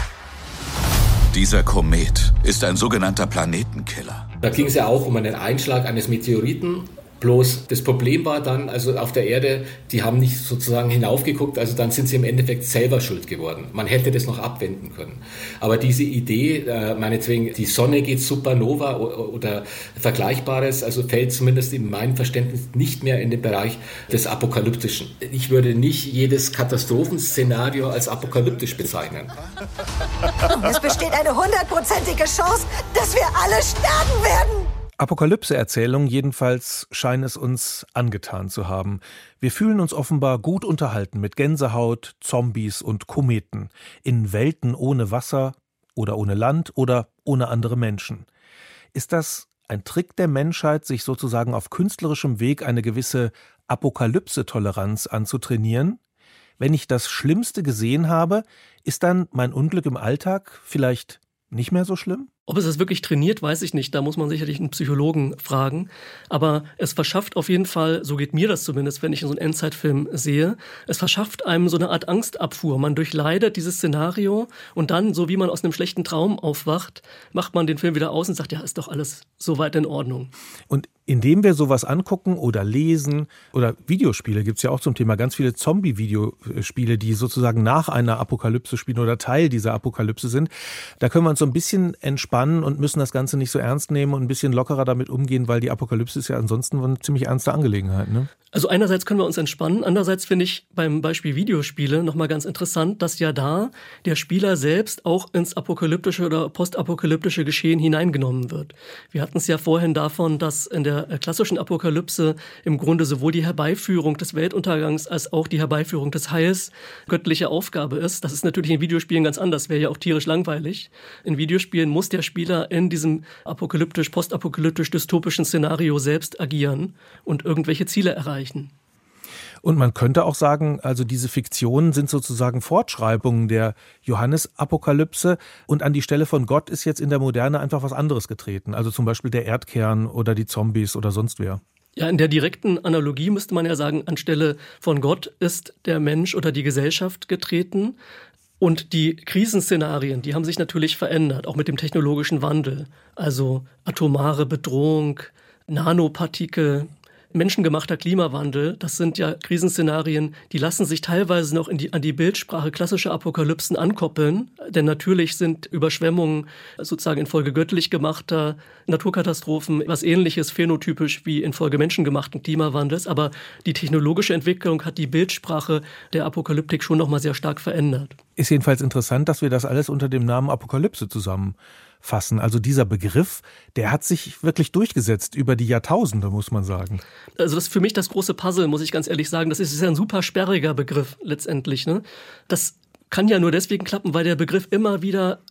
Dieser Komet ist ein sogenannter Planetenkiller. Da ging es ja auch um einen Einschlag eines Meteoriten Bloß das Problem war dann, also auf der Erde, die haben nicht sozusagen hinaufgeguckt, also dann sind sie im Endeffekt selber schuld geworden. Man hätte das noch abwenden können. Aber diese Idee, äh, meinetwegen, die Sonne geht supernova oder Vergleichbares, also fällt zumindest in meinem Verständnis nicht mehr in den Bereich des Apokalyptischen. Ich würde nicht jedes Katastrophenszenario als apokalyptisch bezeichnen. Es besteht eine hundertprozentige Chance, dass wir alle sterben werden. Apokalypse-Erzählungen jedenfalls scheinen es uns angetan zu haben. Wir fühlen uns offenbar gut unterhalten mit Gänsehaut, Zombies und Kometen, in Welten ohne Wasser oder ohne Land oder ohne andere Menschen. Ist das ein Trick der Menschheit, sich sozusagen auf künstlerischem Weg eine gewisse Apokalypse-Toleranz anzutrainieren? Wenn ich das Schlimmste gesehen habe, ist dann mein Unglück im Alltag vielleicht nicht mehr so schlimm? Ob es das wirklich trainiert, weiß ich nicht. Da muss man sicherlich einen Psychologen fragen. Aber es verschafft auf jeden Fall, so geht mir das zumindest, wenn ich so einen Endzeitfilm sehe, es verschafft einem so eine Art Angstabfuhr. Man durchleidet dieses Szenario und dann, so wie man aus einem schlechten Traum aufwacht, macht man den Film wieder aus und sagt, ja, ist doch alles soweit in Ordnung. Und indem wir sowas angucken oder lesen oder Videospiele gibt's ja auch zum Thema ganz viele Zombie-Videospiele, die sozusagen nach einer Apokalypse spielen oder Teil dieser Apokalypse sind. Da können wir uns so ein bisschen entspannen und müssen das Ganze nicht so ernst nehmen und ein bisschen lockerer damit umgehen, weil die Apokalypse ist ja ansonsten eine ziemlich ernste Angelegenheit. Ne? Also einerseits können wir uns entspannen, andererseits finde ich beim Beispiel Videospiele nochmal ganz interessant, dass ja da der Spieler selbst auch ins apokalyptische oder postapokalyptische Geschehen hineingenommen wird. Wir hatten es ja vorhin davon, dass in der klassischen Apokalypse im Grunde sowohl die Herbeiführung des Weltuntergangs als auch die Herbeiführung des Heils göttliche Aufgabe ist. Das ist natürlich in Videospielen ganz anders, wäre ja auch tierisch langweilig. In Videospielen muss der Spieler in diesem apokalyptisch, postapokalyptisch dystopischen Szenario selbst agieren und irgendwelche Ziele erreichen. Und man könnte auch sagen, also diese Fiktionen sind sozusagen Fortschreibungen der Johannesapokalypse und an die Stelle von Gott ist jetzt in der Moderne einfach was anderes getreten. Also zum Beispiel der Erdkern oder die Zombies oder sonst wer. Ja, in der direkten Analogie müsste man ja sagen, anstelle von Gott ist der Mensch oder die Gesellschaft getreten. Und die Krisenszenarien, die haben sich natürlich verändert, auch mit dem technologischen Wandel. Also atomare Bedrohung, Nanopartikel, menschengemachter Klimawandel, das sind ja Krisenszenarien, die lassen sich teilweise noch die, an die Bildsprache klassischer Apokalypsen ankoppeln. Denn natürlich sind Überschwemmungen sozusagen infolge göttlich gemachter Naturkatastrophen was ähnliches phänotypisch wie infolge menschengemachten Klimawandels. Aber die technologische Entwicklung hat die Bildsprache der Apokalyptik schon noch mal sehr stark verändert. Ist jedenfalls interessant, dass wir das alles unter dem Namen Apokalypse zusammen fassen. Also dieser Begriff, der hat sich wirklich durchgesetzt über die Jahrtausende, muss man sagen. Also das ist für mich das große Puzzle, muss ich ganz ehrlich sagen. Das ist ja ein super sperriger Begriff letztendlich. Ne? Das kann ja nur deswegen klappen, weil der Begriff immer wieder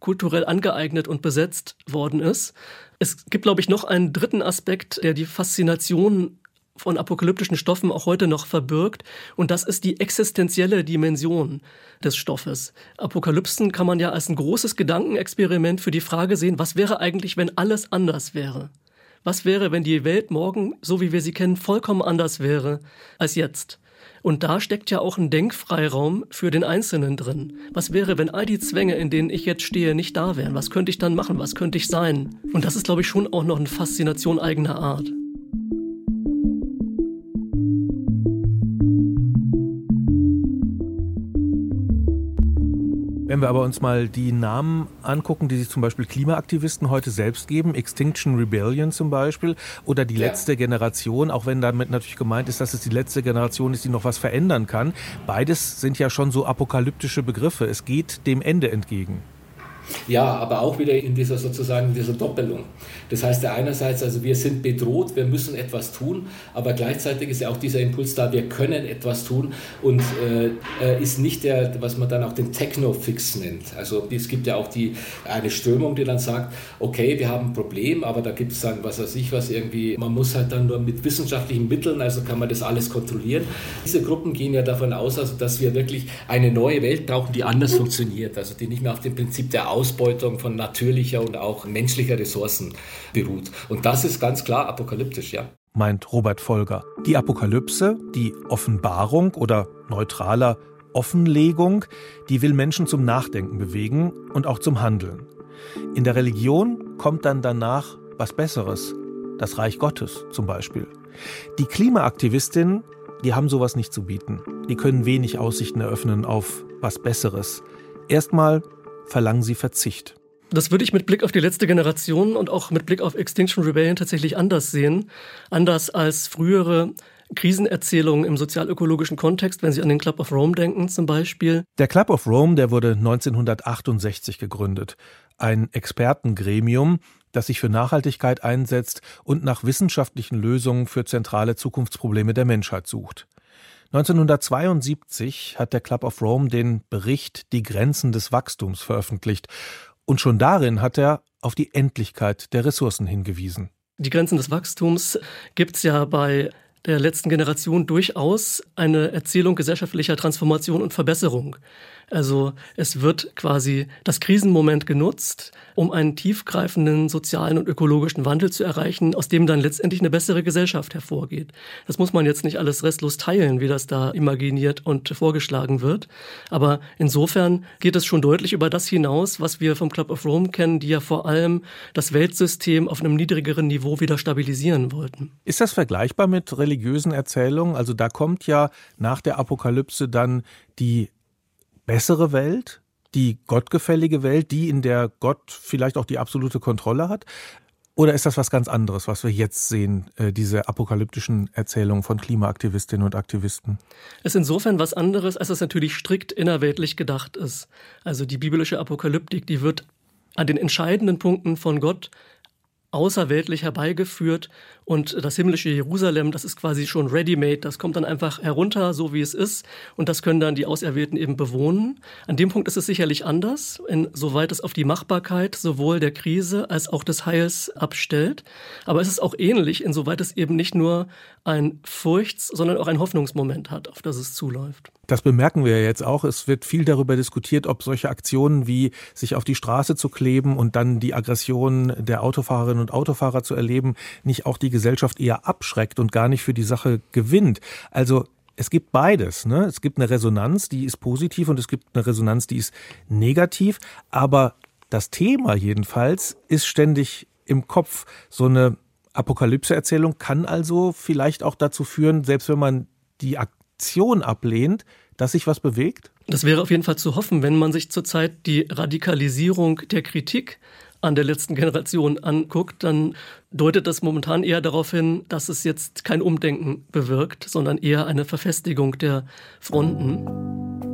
kulturell angeeignet und besetzt worden ist. Es gibt, glaube ich, noch einen dritten Aspekt, der die Faszination von apokalyptischen Stoffen auch heute noch verbirgt. Und das ist die existenzielle Dimension des Stoffes. Apokalypsen kann man ja als ein großes Gedankenexperiment für die Frage sehen, was wäre eigentlich, wenn alles anders wäre? Was wäre, wenn die Welt morgen, so wie wir sie kennen, vollkommen anders wäre als jetzt? Und da steckt ja auch ein Denkfreiraum für den Einzelnen drin. Was wäre, wenn all die Zwänge, in denen ich jetzt stehe, nicht da wären? Was könnte ich dann machen? Was könnte ich sein? Und das ist, glaube ich, schon auch noch eine Faszination eigener Art. Wenn wir aber uns mal die Namen angucken, die sich zum Beispiel Klimaaktivisten heute selbst geben, Extinction Rebellion zum Beispiel, oder die ja. letzte Generation, auch wenn damit natürlich gemeint ist, dass es die letzte Generation ist, die noch was verändern kann. Beides sind ja schon so apokalyptische Begriffe. Es geht dem Ende entgegen. Ja, aber auch wieder in dieser sozusagen dieser Doppelung. Das heißt ja einerseits, also wir sind bedroht, wir müssen etwas tun, aber gleichzeitig ist ja auch dieser Impuls da, wir können etwas tun und äh, ist nicht der, was man dann auch den Techno-Fix nennt. Also es gibt ja auch die, eine Strömung, die dann sagt, okay, wir haben ein Problem, aber da gibt es dann, was weiß ich was, irgendwie, man muss halt dann nur mit wissenschaftlichen Mitteln, also kann man das alles kontrollieren. Diese Gruppen gehen ja davon aus, also, dass wir wirklich eine neue Welt brauchen, die anders funktioniert, also die nicht mehr auf dem Prinzip der Ausbeutung von natürlicher und auch menschlicher Ressourcen beruht. Und das ist ganz klar apokalyptisch, ja. Meint Robert Folger. Die Apokalypse, die Offenbarung oder neutraler Offenlegung, die will Menschen zum Nachdenken bewegen und auch zum Handeln. In der Religion kommt dann danach was Besseres, das Reich Gottes zum Beispiel. Die Klimaaktivistinnen, die haben sowas nicht zu bieten. Die können wenig Aussichten eröffnen auf was Besseres. Erstmal verlangen sie Verzicht. Das würde ich mit Blick auf die letzte Generation und auch mit Blick auf Extinction Rebellion tatsächlich anders sehen. Anders als frühere Krisenerzählungen im sozialökologischen Kontext, wenn Sie an den Club of Rome denken zum Beispiel. Der Club of Rome, der wurde 1968 gegründet. Ein Expertengremium, das sich für Nachhaltigkeit einsetzt und nach wissenschaftlichen Lösungen für zentrale Zukunftsprobleme der Menschheit sucht. 1972 hat der Club of Rome den Bericht Die Grenzen des Wachstums veröffentlicht. Und schon darin hat er auf die Endlichkeit der Ressourcen hingewiesen. Die Grenzen des Wachstums gibt es ja bei der letzten Generation durchaus eine Erzählung gesellschaftlicher Transformation und Verbesserung. Also es wird quasi das Krisenmoment genutzt, um einen tiefgreifenden sozialen und ökologischen Wandel zu erreichen, aus dem dann letztendlich eine bessere Gesellschaft hervorgeht. Das muss man jetzt nicht alles restlos teilen, wie das da imaginiert und vorgeschlagen wird. Aber insofern geht es schon deutlich über das hinaus, was wir vom Club of Rome kennen, die ja vor allem das Weltsystem auf einem niedrigeren Niveau wieder stabilisieren wollten. Ist das vergleichbar mit religiösen Erzählungen? Also da kommt ja nach der Apokalypse dann die bessere Welt, die gottgefällige Welt, die, in der Gott vielleicht auch die absolute Kontrolle hat? Oder ist das was ganz anderes, was wir jetzt sehen, äh, diese apokalyptischen Erzählungen von Klimaaktivistinnen und Aktivisten? Es ist insofern was anderes, als es natürlich strikt innerweltlich gedacht ist. Also die biblische Apokalyptik, die wird an den entscheidenden Punkten von Gott außerweltlich herbeigeführt und das himmlische Jerusalem, das ist quasi schon ready-made, das kommt dann einfach herunter, so wie es ist und das können dann die Auserwählten eben bewohnen. An dem Punkt ist es sicherlich anders, insoweit es auf die Machbarkeit sowohl der Krise als auch des Heils abstellt. Aber es ist auch ähnlich, insoweit es eben nicht nur ein Furchts-, sondern auch ein Hoffnungsmoment hat, auf das es zuläuft. Das bemerken wir ja jetzt auch. Es wird viel darüber diskutiert, ob solche Aktionen wie sich auf die Straße zu kleben und dann die Aggression der Autofahrerinnen und Autofahrer zu erleben, nicht auch die Gesellschaft eher abschreckt und gar nicht für die Sache gewinnt. Also es gibt beides. Ne? Es gibt eine Resonanz, die ist positiv und es gibt eine Resonanz, die ist negativ. Aber das Thema jedenfalls ist ständig im Kopf. So eine Apokalypse-Erzählung kann also vielleicht auch dazu führen, selbst wenn man die Aktion ablehnt, dass sich was bewegt? Das wäre auf jeden Fall zu hoffen, wenn man sich zurzeit die Radikalisierung der Kritik an der letzten Generation anguckt, dann deutet das momentan eher darauf hin, dass es jetzt kein Umdenken bewirkt, sondern eher eine Verfestigung der Fronten.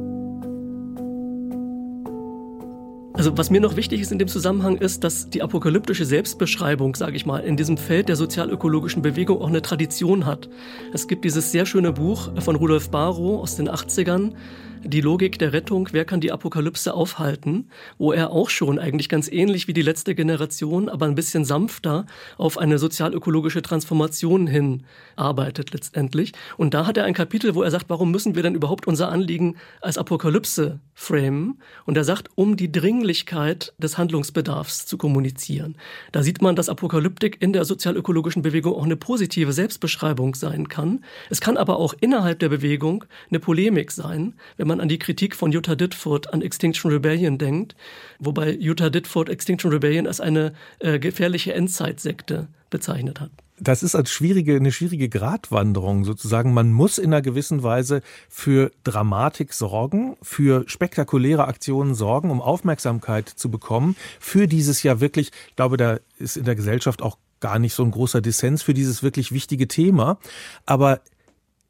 Also was mir noch wichtig ist in dem Zusammenhang ist, dass die apokalyptische Selbstbeschreibung, sage ich mal, in diesem Feld der sozialökologischen Bewegung auch eine Tradition hat. Es gibt dieses sehr schöne Buch von Rudolf Barrow aus den 80ern, die Logik der Rettung, wer kann die Apokalypse aufhalten, wo er auch schon eigentlich ganz ähnlich wie die letzte Generation, aber ein bisschen sanfter auf eine sozialökologische Transformation hin arbeitet letztendlich. Und da hat er ein Kapitel, wo er sagt, warum müssen wir denn überhaupt unser Anliegen als Apokalypse framen? Und er sagt, um die Dringlichkeit des Handlungsbedarfs zu kommunizieren. Da sieht man, dass Apokalyptik in der sozialökologischen Bewegung auch eine positive Selbstbeschreibung sein kann. Es kann aber auch innerhalb der Bewegung eine Polemik sein, wenn man man an die Kritik von Jutta Ditford an Extinction Rebellion denkt, wobei Jutta Ditford Extinction Rebellion als eine äh, gefährliche Endzeitsekte bezeichnet hat das ist als schwierige, eine schwierige Gratwanderung sozusagen. Man muss in einer gewissen Weise für Dramatik sorgen, für spektakuläre Aktionen sorgen, um Aufmerksamkeit zu bekommen. Für dieses ja wirklich, ich glaube, da ist in der Gesellschaft auch gar nicht so ein großer Dissens für dieses wirklich wichtige Thema. Aber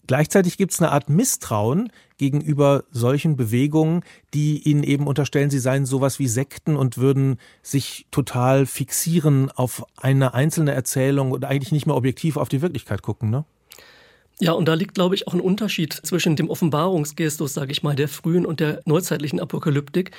Gleichzeitig gibt es eine Art Misstrauen gegenüber solchen Bewegungen, die ihnen eben unterstellen, sie seien sowas wie Sekten und würden sich total fixieren auf eine einzelne Erzählung und eigentlich nicht mehr objektiv auf die Wirklichkeit gucken. Ne? Ja, und da liegt, glaube ich, auch ein Unterschied zwischen dem Offenbarungsgestus, sage ich mal, der frühen und der neuzeitlichen Apokalyptik.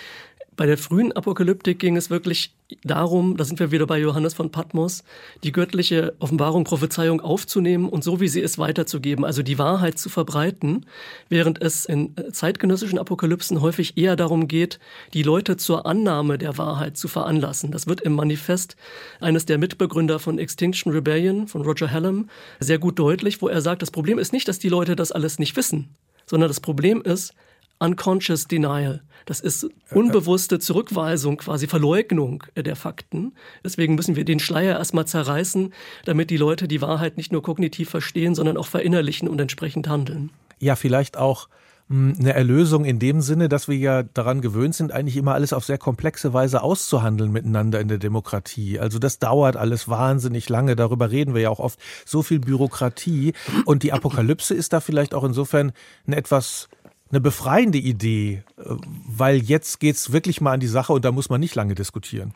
Bei der frühen Apokalyptik ging es wirklich darum, da sind wir wieder bei Johannes von Patmos, die göttliche Offenbarung, Prophezeiung aufzunehmen und so wie sie ist weiterzugeben, also die Wahrheit zu verbreiten, während es in zeitgenössischen Apokalypsen häufig eher darum geht, die Leute zur Annahme der Wahrheit zu veranlassen. Das wird im Manifest eines der Mitbegründer von Extinction Rebellion, von Roger Hallam, sehr gut deutlich, wo er sagt, das Problem ist nicht, dass die Leute das alles nicht wissen, sondern das Problem ist, Unconscious Denial. Das ist unbewusste Zurückweisung, quasi Verleugnung der Fakten. Deswegen müssen wir den Schleier erstmal zerreißen, damit die Leute die Wahrheit nicht nur kognitiv verstehen, sondern auch verinnerlichen und entsprechend handeln. Ja, vielleicht auch hm, eine Erlösung in dem Sinne, dass wir ja daran gewöhnt sind, eigentlich immer alles auf sehr komplexe Weise auszuhandeln miteinander in der Demokratie. Also das dauert alles wahnsinnig lange. Darüber reden wir ja auch oft. So viel Bürokratie. Und die Apokalypse ist da vielleicht auch insofern eine etwas eine befreiende Idee, äh, weil jetzt geht es wirklich mal an die Sache und da muss man nicht lange diskutieren.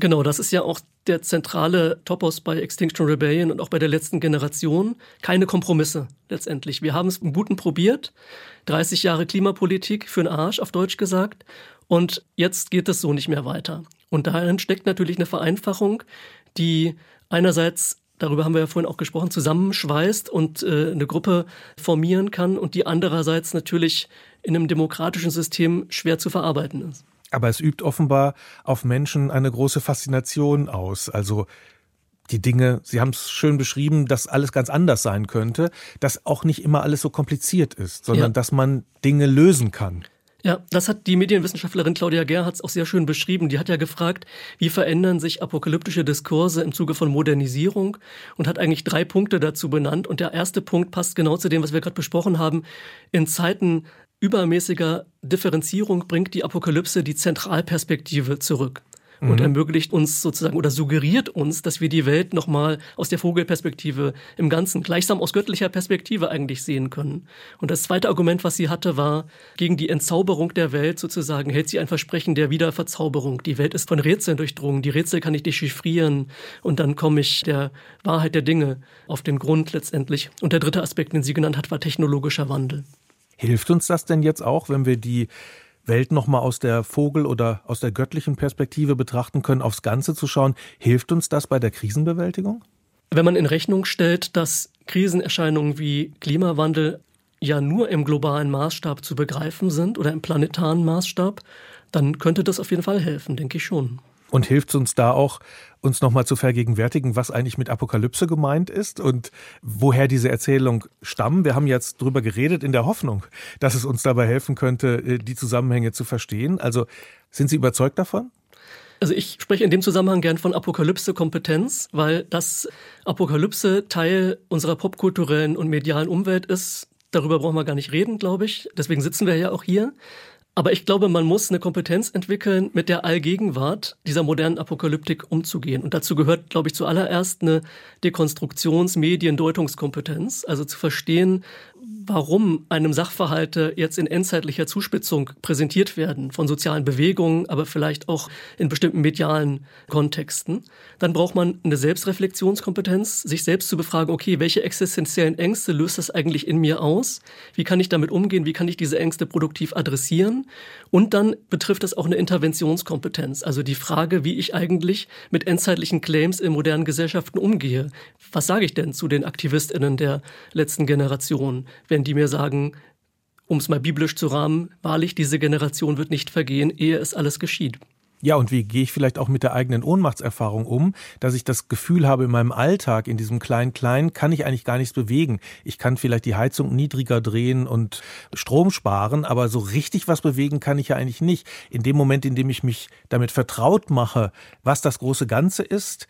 Genau, das ist ja auch der zentrale Topos bei Extinction Rebellion und auch bei der letzten Generation. Keine Kompromisse letztendlich. Wir haben es im Guten probiert. 30 Jahre Klimapolitik für den Arsch, auf Deutsch gesagt. Und jetzt geht es so nicht mehr weiter. Und darin steckt natürlich eine Vereinfachung, die einerseits darüber haben wir ja vorhin auch gesprochen, zusammenschweißt und äh, eine Gruppe formieren kann und die andererseits natürlich in einem demokratischen System schwer zu verarbeiten ist. Aber es übt offenbar auf Menschen eine große Faszination aus. Also die Dinge, Sie haben es schön beschrieben, dass alles ganz anders sein könnte, dass auch nicht immer alles so kompliziert ist, sondern ja. dass man Dinge lösen kann. Ja, das hat die Medienwissenschaftlerin Claudia Gerhardt auch sehr schön beschrieben. Die hat ja gefragt, wie verändern sich apokalyptische Diskurse im Zuge von Modernisierung und hat eigentlich drei Punkte dazu benannt. Und der erste Punkt passt genau zu dem, was wir gerade besprochen haben. In Zeiten übermäßiger Differenzierung bringt die Apokalypse die Zentralperspektive zurück und mhm. ermöglicht uns sozusagen oder suggeriert uns, dass wir die Welt nochmal aus der Vogelperspektive im Ganzen, gleichsam aus göttlicher Perspektive eigentlich sehen können. Und das zweite Argument, was sie hatte, war, gegen die Entzauberung der Welt sozusagen hält sie ein Versprechen der Wiederverzauberung. Die Welt ist von Rätseln durchdrungen, die Rätsel kann ich dechiffrieren und dann komme ich der Wahrheit der Dinge auf den Grund letztendlich. Und der dritte Aspekt, den sie genannt hat, war technologischer Wandel. Hilft uns das denn jetzt auch, wenn wir die Welt nochmal aus der Vogel- oder aus der göttlichen Perspektive betrachten können, aufs Ganze zu schauen. Hilft uns das bei der Krisenbewältigung? Wenn man in Rechnung stellt, dass Krisenerscheinungen wie Klimawandel ja nur im globalen Maßstab zu begreifen sind oder im planetaren Maßstab, dann könnte das auf jeden Fall helfen, denke ich schon. Und hilft uns da auch, uns nochmal zu vergegenwärtigen, was eigentlich mit Apokalypse gemeint ist und woher diese Erzählung stammen. Wir haben jetzt drüber geredet in der Hoffnung, dass es uns dabei helfen könnte, äh, die Zusammenhänge zu verstehen. Also sind Sie überzeugt davon? Also ich spreche in dem Zusammenhang gern von Apokalypse-Kompetenz, weil das Apokalypse Teil unserer popkulturellen und medialen Umwelt ist. Darüber brauchen wir gar nicht reden, glaube ich. Deswegen sitzen wir ja auch hier. Aber ich glaube, man muss eine Kompetenz entwickeln, mit der Allgegenwart dieser modernen Apokalyptik umzugehen. Und dazu gehört, glaube ich, zuallererst eine Dekonstruktions-Mediendeutungskompetenz, also zu verstehen, warum einem Sachverhalte jetzt in endzeitlicher Zuspitzung präsentiert werden, von sozialen Bewegungen, aber vielleicht auch in bestimmten medialen Kontexten. Dann braucht man eine Selbstreflexionskompetenz, sich selbst zu befragen, okay, welche existenziellen Ängste löst das eigentlich in mir aus? Wie kann ich damit umgehen? Wie kann ich diese Ängste produktiv adressieren? Und dann betrifft es auch eine Interventionskompetenz, also die Frage, wie ich eigentlich mit endzeitlichen Claims in modernen Gesellschaften umgehe. Was sage ich denn zu den AktivistInnen der letzten Generation? Wenn die mir sagen, um es mal biblisch zu rahmen, wahrlich, diese Generation wird nicht vergehen, ehe es alles geschieht. Ja, und wie gehe ich vielleicht auch mit der eigenen Ohnmachtserfahrung um, dass ich das Gefühl habe, in meinem Alltag, in diesem Klein-Klein, kann ich eigentlich gar nichts bewegen. Ich kann vielleicht die Heizung niedriger drehen und Strom sparen, aber so richtig was bewegen kann ich ja eigentlich nicht. In dem Moment, in dem ich mich damit vertraut mache, was das große Ganze ist,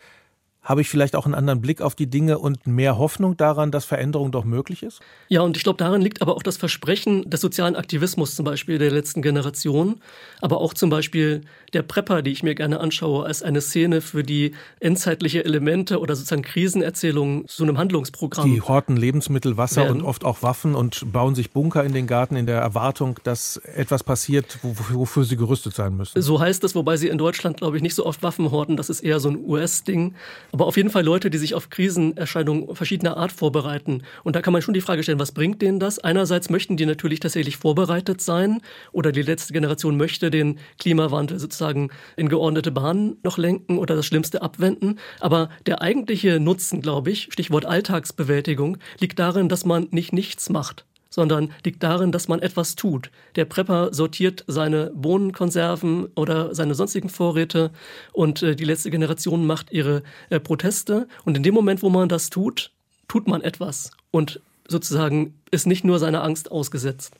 habe ich vielleicht auch einen anderen Blick auf die Dinge und mehr Hoffnung daran, dass Veränderung doch möglich ist? Ja, und ich glaube, darin liegt aber auch das Versprechen des sozialen Aktivismus zum Beispiel der letzten Generation, aber auch zum Beispiel der Prepper, die ich mir gerne anschaue, als eine Szene für die endzeitliche Elemente oder sozusagen Krisenerzählungen zu einem Handlungsprogramm. Die horten Lebensmittel, Wasser werden. und oft auch Waffen und bauen sich Bunker in den Garten in der Erwartung, dass etwas passiert, wofür sie gerüstet sein müssen. So heißt es, wobei sie in Deutschland, glaube ich, nicht so oft Waffen horten. Das ist eher so ein US-Ding aber auf jeden Fall Leute, die sich auf Krisenerscheinungen verschiedener Art vorbereiten. Und da kann man schon die Frage stellen, was bringt denen das? Einerseits möchten die natürlich tatsächlich vorbereitet sein oder die letzte Generation möchte den Klimawandel sozusagen in geordnete Bahnen noch lenken oder das Schlimmste abwenden. Aber der eigentliche Nutzen, glaube ich, Stichwort Alltagsbewältigung, liegt darin, dass man nicht nichts macht sondern liegt darin, dass man etwas tut. Der Prepper sortiert seine Bohnenkonserven oder seine sonstigen Vorräte und äh, die letzte Generation macht ihre äh, Proteste. Und in dem Moment, wo man das tut, tut man etwas und sozusagen ist nicht nur seiner Angst ausgesetzt.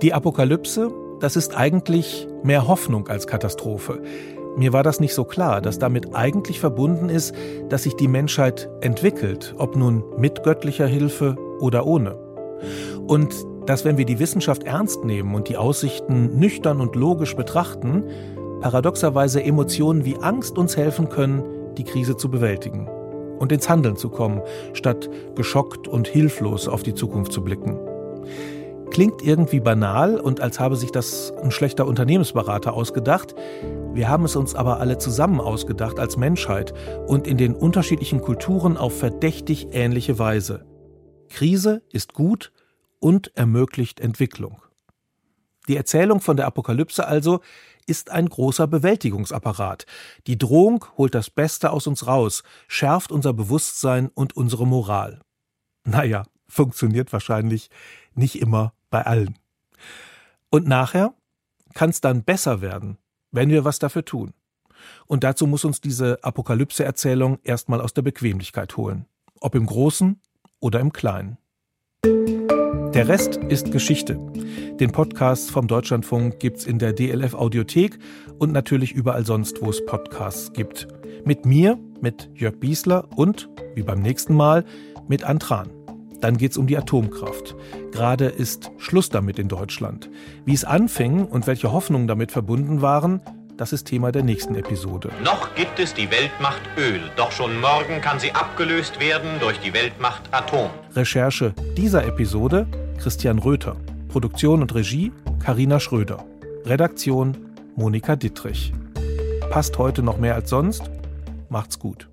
Die Apokalypse, das ist eigentlich mehr Hoffnung als Katastrophe. Mir war das nicht so klar, dass damit eigentlich verbunden ist, dass sich die Menschheit entwickelt, ob nun mit göttlicher Hilfe oder ohne. Und dass, wenn wir die Wissenschaft ernst nehmen und die Aussichten nüchtern und logisch betrachten, paradoxerweise Emotionen wie Angst uns helfen können, die Krise zu bewältigen und ins Handeln zu kommen, statt geschockt und hilflos auf die Zukunft zu blicken. Klingt irgendwie banal und als habe sich das ein schlechter Unternehmensberater ausgedacht. Wir haben es uns aber alle zusammen ausgedacht als Menschheit und in den unterschiedlichen Kulturen auf verdächtig ähnliche Weise. Krise ist gut und ermöglicht Entwicklung. Die Erzählung von der Apokalypse also ist ein großer Bewältigungsapparat. Die Drohung holt das Beste aus uns raus, schärft unser Bewusstsein und unsere Moral. Naja, funktioniert wahrscheinlich nicht immer bei allen. Und nachher kann es dann besser werden, wenn wir was dafür tun. Und dazu muss uns diese Apokalypse-Erzählung erstmal aus der Bequemlichkeit holen. Ob im Großen oder im Kleinen. Der Rest ist Geschichte. Den Podcast vom Deutschlandfunk gibt's in der DLF Audiothek und natürlich überall sonst, wo es Podcasts gibt. Mit mir, mit Jörg Biesler und, wie beim nächsten Mal, mit Antran. Dann geht's um die Atomkraft. Gerade ist Schluss damit in Deutschland. Wie es anfing und welche Hoffnungen damit verbunden waren, das ist Thema der nächsten Episode. Noch gibt es die Weltmacht Öl, doch schon morgen kann sie abgelöst werden durch die Weltmacht Atom. Recherche dieser Episode Christian Röther. Produktion und Regie Karina Schröder. Redaktion Monika Dittrich. Passt heute noch mehr als sonst? Macht's gut.